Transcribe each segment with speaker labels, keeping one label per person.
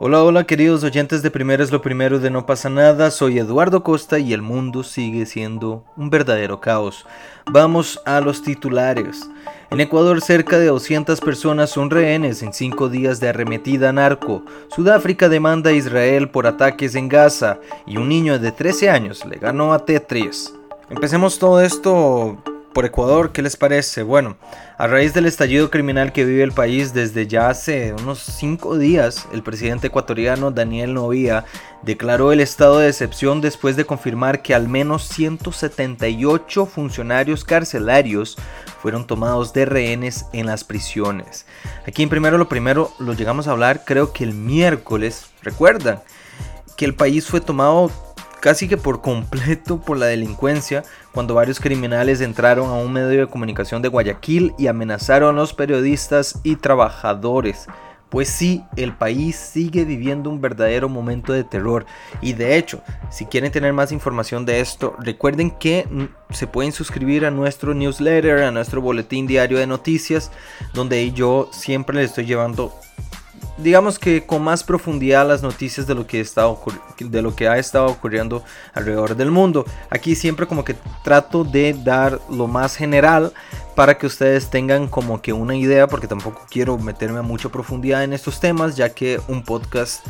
Speaker 1: Hola, hola queridos oyentes de Primero es lo Primero de No pasa nada, soy Eduardo Costa y el mundo sigue siendo un verdadero caos. Vamos a los titulares. En Ecuador cerca de 200 personas son rehenes en 5 días de arremetida narco. Sudáfrica demanda a Israel por ataques en Gaza y un niño de 13 años le ganó a Tetris. Empecemos todo esto por Ecuador, ¿qué les parece? Bueno, a raíz del estallido criminal que vive el país desde ya hace unos cinco días, el presidente ecuatoriano Daniel Novia declaró el estado de excepción después de confirmar que al menos 178 funcionarios carcelarios fueron tomados de rehenes en las prisiones. Aquí en primero lo primero lo llegamos a hablar creo que el miércoles, recuerdan que el país fue tomado casi que por completo por la delincuencia cuando varios criminales entraron a un medio de comunicación de Guayaquil y amenazaron a los periodistas y trabajadores. Pues sí, el país sigue viviendo un verdadero momento de terror. Y de hecho, si quieren tener más información de esto, recuerden que se pueden suscribir a nuestro newsletter, a nuestro boletín diario de noticias, donde yo siempre les estoy llevando digamos que con más profundidad las noticias de lo que está ha estado ocurriendo alrededor del mundo. Aquí siempre como que trato de dar lo más general para que ustedes tengan como que una idea porque tampoco quiero meterme a mucha profundidad en estos temas ya que un podcast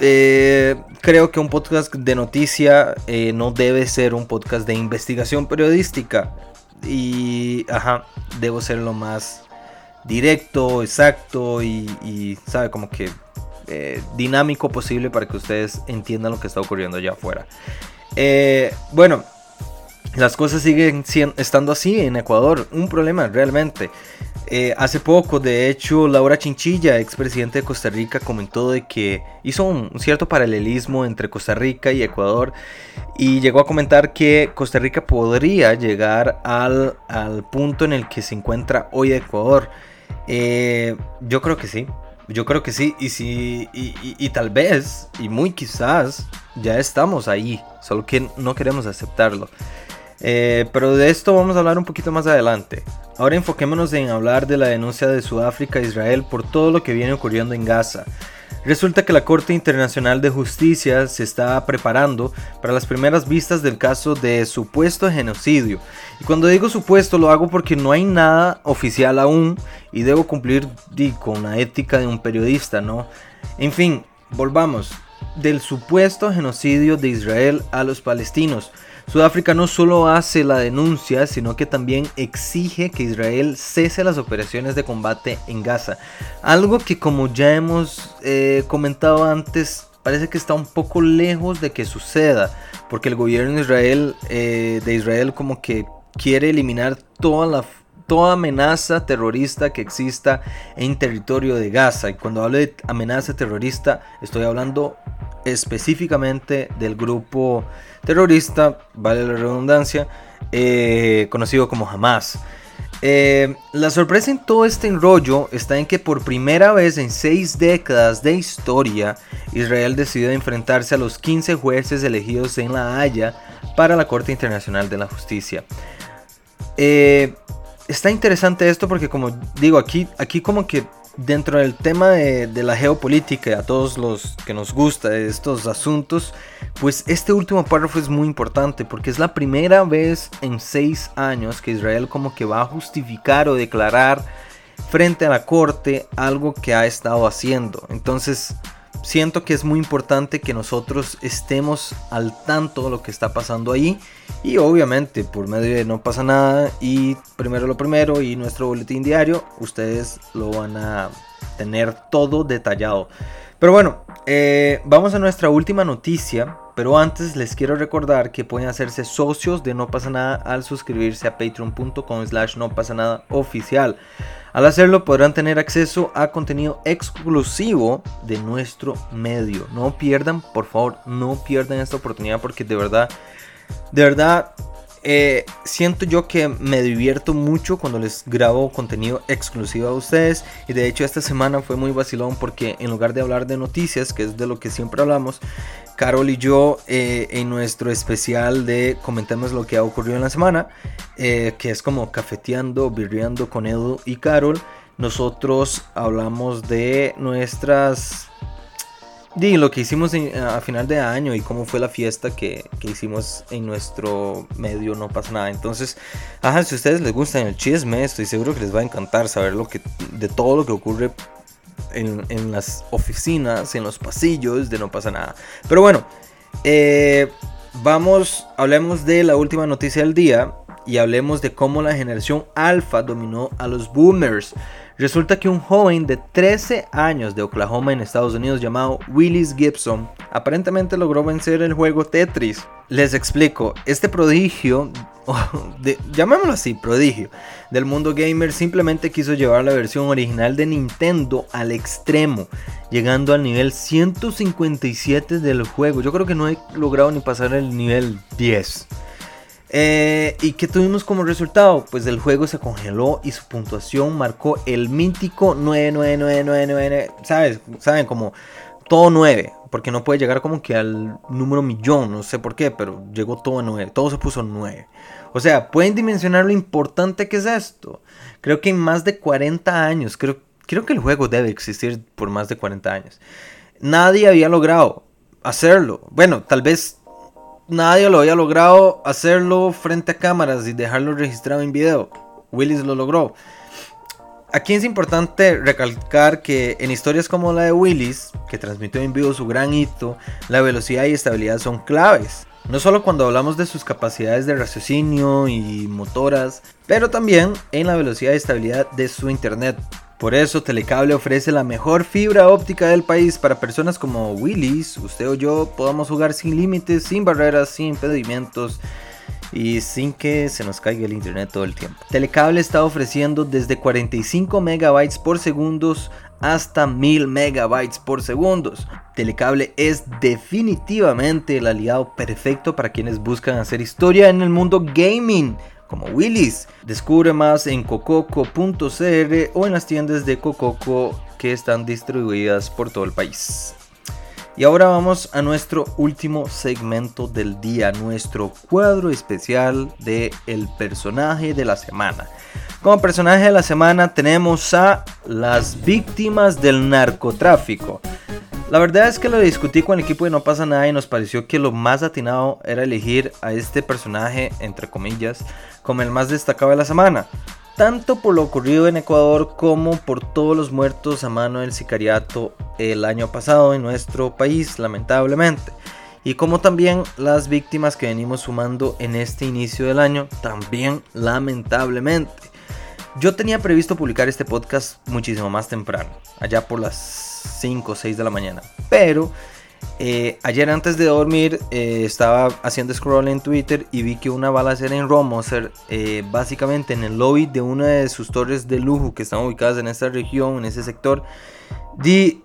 Speaker 1: eh, creo que un podcast de noticia eh, no debe ser un podcast de investigación periodística y ajá debo ser lo más directo, exacto y, sabe, como que eh, dinámico posible para que ustedes entiendan lo que está ocurriendo allá afuera. Eh, bueno, las cosas siguen estando así en Ecuador, un problema realmente. Eh, hace poco, de hecho, Laura Chinchilla, expresidente de Costa Rica, comentó de que hizo un, cierto paralelismo entre Costa Rica y Ecuador y llegó a comentar que Costa Rica podría llegar al, al punto en el que se encuentra hoy Ecuador. Eh, yo creo que sí. Yo creo que sí. Y, sí y, tal vez, y muy quizás, ya estamos ahí. Solo que no queremos aceptarlo. Eh, pero de esto vamos a hablar un poquito más adelante. Ahora enfoquémonos en hablar de la denuncia de Sudáfrica a Israel por todo lo que viene ocurriendo en Gaza. Resulta que la Corte Internacional de Justicia se está preparando para las primeras vistas del caso de supuesto genocidio. Y cuando digo supuesto lo hago porque no hay nada oficial aún y debo cumplir con la ética de un periodista, ¿no? En fin, volvamos. Del supuesto genocidio de Israel a los palestinos. Sudáfrica no solo hace la denuncia, sino que también exige que Israel cese las operaciones de combate en Gaza. Algo que como ya hemos eh, comentado antes, parece que está un poco lejos de que suceda, porque el gobierno de Israel, eh, de Israel como que quiere eliminar toda la toda amenaza terrorista que exista en territorio de Gaza. Y cuando hablo de amenaza terrorista, estoy hablando específicamente del grupo terrorista, vale la redundancia, eh, conocido como Hamas. Eh, la sorpresa en todo este enrollo está en que por primera vez en seis décadas de historia, Israel decidió enfrentarse a los 15 jueces elegidos en La Haya para la Corte Internacional de la Justicia. Eh, está interesante esto porque como digo, aquí, aquí como que dentro del tema de, la geopolítica, a todos los que nos gusta estos asuntos, pues este último párrafo es muy importante porque es la primera vez en seis años que Israel como que va a justificar o declarar frente a la corte algo que ha estado haciendo. Entonces, siento que es muy importante que nosotros estemos al tanto de lo que está pasando ahí. Y obviamente por medio de no pasa nada y primero lo primero y nuestro boletín diario ustedes lo van a tener todo detallado. Pero bueno eh, vamos a nuestra última noticia pero antes les quiero recordar que pueden hacerse socios de No pasa nada al suscribirse a patreon.com slash no pasa nada oficial al hacerlo podrán tener acceso a contenido exclusivo de nuestro medio. No pierdan, por favor, no pierdan esta oportunidad porque de verdad, de verdad, eh, siento yo que me divierto mucho cuando les grabo contenido exclusivo a ustedes. Y de hecho esta semana fue muy vacilón porque en lugar de hablar de noticias, que es de lo que siempre hablamos, Carol y yo eh, en nuestro especial de comentemos lo que ha ocurrido en la semana, eh, que es como cafeteando, birreando con Edu y Carol, nosotros hablamos de nuestras di lo que hicimos a final de año y cómo fue la fiesta que, hicimos en nuestro medio no pasa nada. Entonces ajá si a ustedes les gusta el chisme estoy seguro que les va a encantar saber lo que de todo lo que ocurre en, en las oficinas en los pasillos de no pasa nada. Pero bueno eh, vamos hablemos de la última noticia del día y hablemos de cómo la generación alfa dominó a los boomers Resulta que un joven de 13 años de Oklahoma en Estados Unidos llamado Willis Gibson aparentemente logró vencer el juego Tetris. Les explico, este prodigio, llamémoslo así, prodigio, del mundo gamer simplemente quiso llevar la versión original de Nintendo al extremo, llegando al nivel 157 del juego. Yo creo que no he logrado ni pasar el nivel 10. Eh, ¿Y qué tuvimos como resultado? Pues el juego se congeló y su puntuación marcó el mítico 99999. ¿Sabes? ¿Saben? Como todo 9. Porque no puede llegar como que al número millón. No sé por qué, pero llegó todo a 9. Todo se puso 9. O sea, pueden dimensionar lo importante que es esto. Creo que en más de 40 años, creo, creo que el juego debe existir por más de 40 años. Nadie había logrado hacerlo. Bueno, tal vez nadie lo había logrado hacerlo frente a cámaras y dejarlo registrado en video. Willis lo logró. Aquí es importante recalcar que en historias como la de Willis, que transmitió en vivo su gran hito, la velocidad y estabilidad son claves. No solo cuando hablamos de sus capacidades de raciocinio y motoras, pero también en la velocidad y estabilidad de su internet. Por eso Telecable ofrece la mejor fibra óptica del país para personas como Willis, usted o yo podamos jugar sin límites, sin barreras, sin impedimentos y sin que se nos caiga el internet todo el tiempo. Telecable está ofreciendo desde 45 megabytes por segundo hasta 1000 megabytes por segundo. Telecable es definitivamente el aliado perfecto para quienes buscan hacer historia en el mundo gaming como Willis. Descubre más en cococo.cr o en las tiendas de Cococo que están distribuidas por todo el país. Y ahora vamos a nuestro último segmento del día, nuestro cuadro especial de el personaje de la semana. Como personaje de la semana tenemos a las víctimas del narcotráfico. La verdad es que lo discutí con el equipo y no pasa nada y nos pareció que lo más atinado era elegir a este personaje, entre comillas, como el más destacado de la semana. Tanto por lo ocurrido en Ecuador como por todos los muertos a mano del sicariato el año pasado en nuestro país, lamentablemente. Y como también las víctimas que venimos sumando en este inicio del año, también lamentablemente. Yo tenía previsto publicar este podcast muchísimo más temprano, allá por las 5 o 6 de la mañana. Pero eh, ayer antes de dormir eh, estaba haciendo scroll en Twitter y vi que una balacera en Romoser, eh, básicamente en el lobby de una de sus torres de lujo que están ubicadas en esta región, en ese sector, di,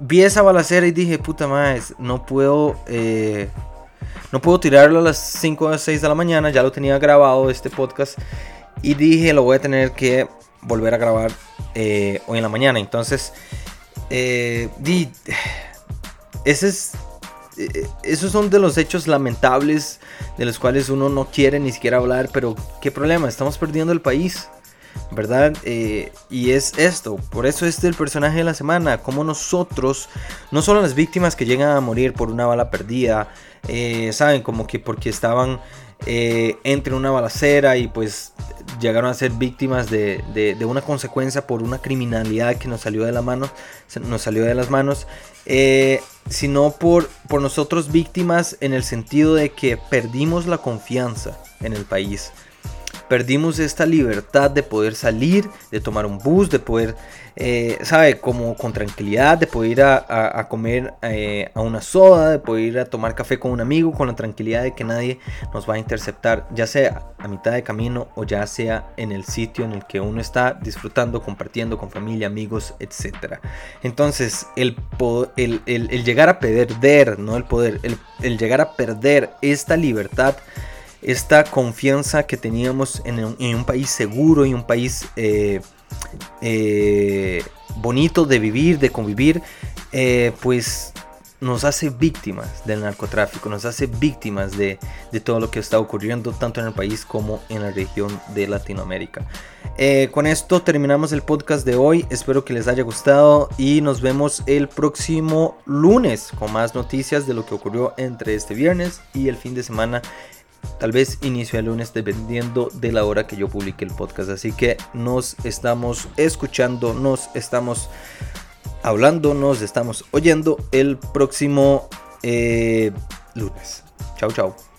Speaker 1: vi esa balacera y dije, puta madre, no puedo... no puedo tirarlo a las 5 o 6 de la mañana, ya lo tenía grabado este podcast y dije lo voy a tener que volver a grabar eh, hoy en la mañana. Entonces, eh, eh, esos son de los hechos lamentables de los cuales uno no quiere ni siquiera hablar, pero qué problema, estamos perdiendo el país. ¿verdad? y es esto, por eso este es el personaje de la semana, como nosotros, no solo las víctimas que llegan a morir por una bala perdida, saben, como que porque estaban eh, entre una balacera y pues llegaron a ser víctimas de, una consecuencia por una criminalidad que nos salió de la mano, nos salió de las manos, eh, sino por, por nosotros víctimas en el sentido de que perdimos la confianza en el país. Perdimos esta libertad de poder salir, de tomar un bus, de poder eh, ¿sabe? Como con tranquilidad, de poder ir a, comer eh, a una soda, de poder ir a tomar café con un amigo, con la tranquilidad de que nadie nos va a interceptar, ya sea a mitad de camino o ya sea en el sitio en el que uno está disfrutando, compartiendo con familia, amigos, etc. Entonces, el, el, llegar a perder, no el poder, el, llegar a perder esta libertad esta confianza que teníamos en un, país seguro y un país eh, eh, bonito de vivir, de convivir, eh, pues nos hace víctimas del narcotráfico, nos hace víctimas de, todo lo que está ocurriendo tanto en el país como en la región de Latinoamérica. Con esto terminamos el podcast de hoy, espero que les haya gustado y nos vemos el próximo lunes con más noticias de lo que ocurrió entre este viernes y el fin de semana. Tal vez inicio el lunes dependiendo de la hora que yo publique el podcast. Así que nos estamos escuchando, nos estamos hablando, nos estamos oyendo el próximo eh, lunes. Chao, chao.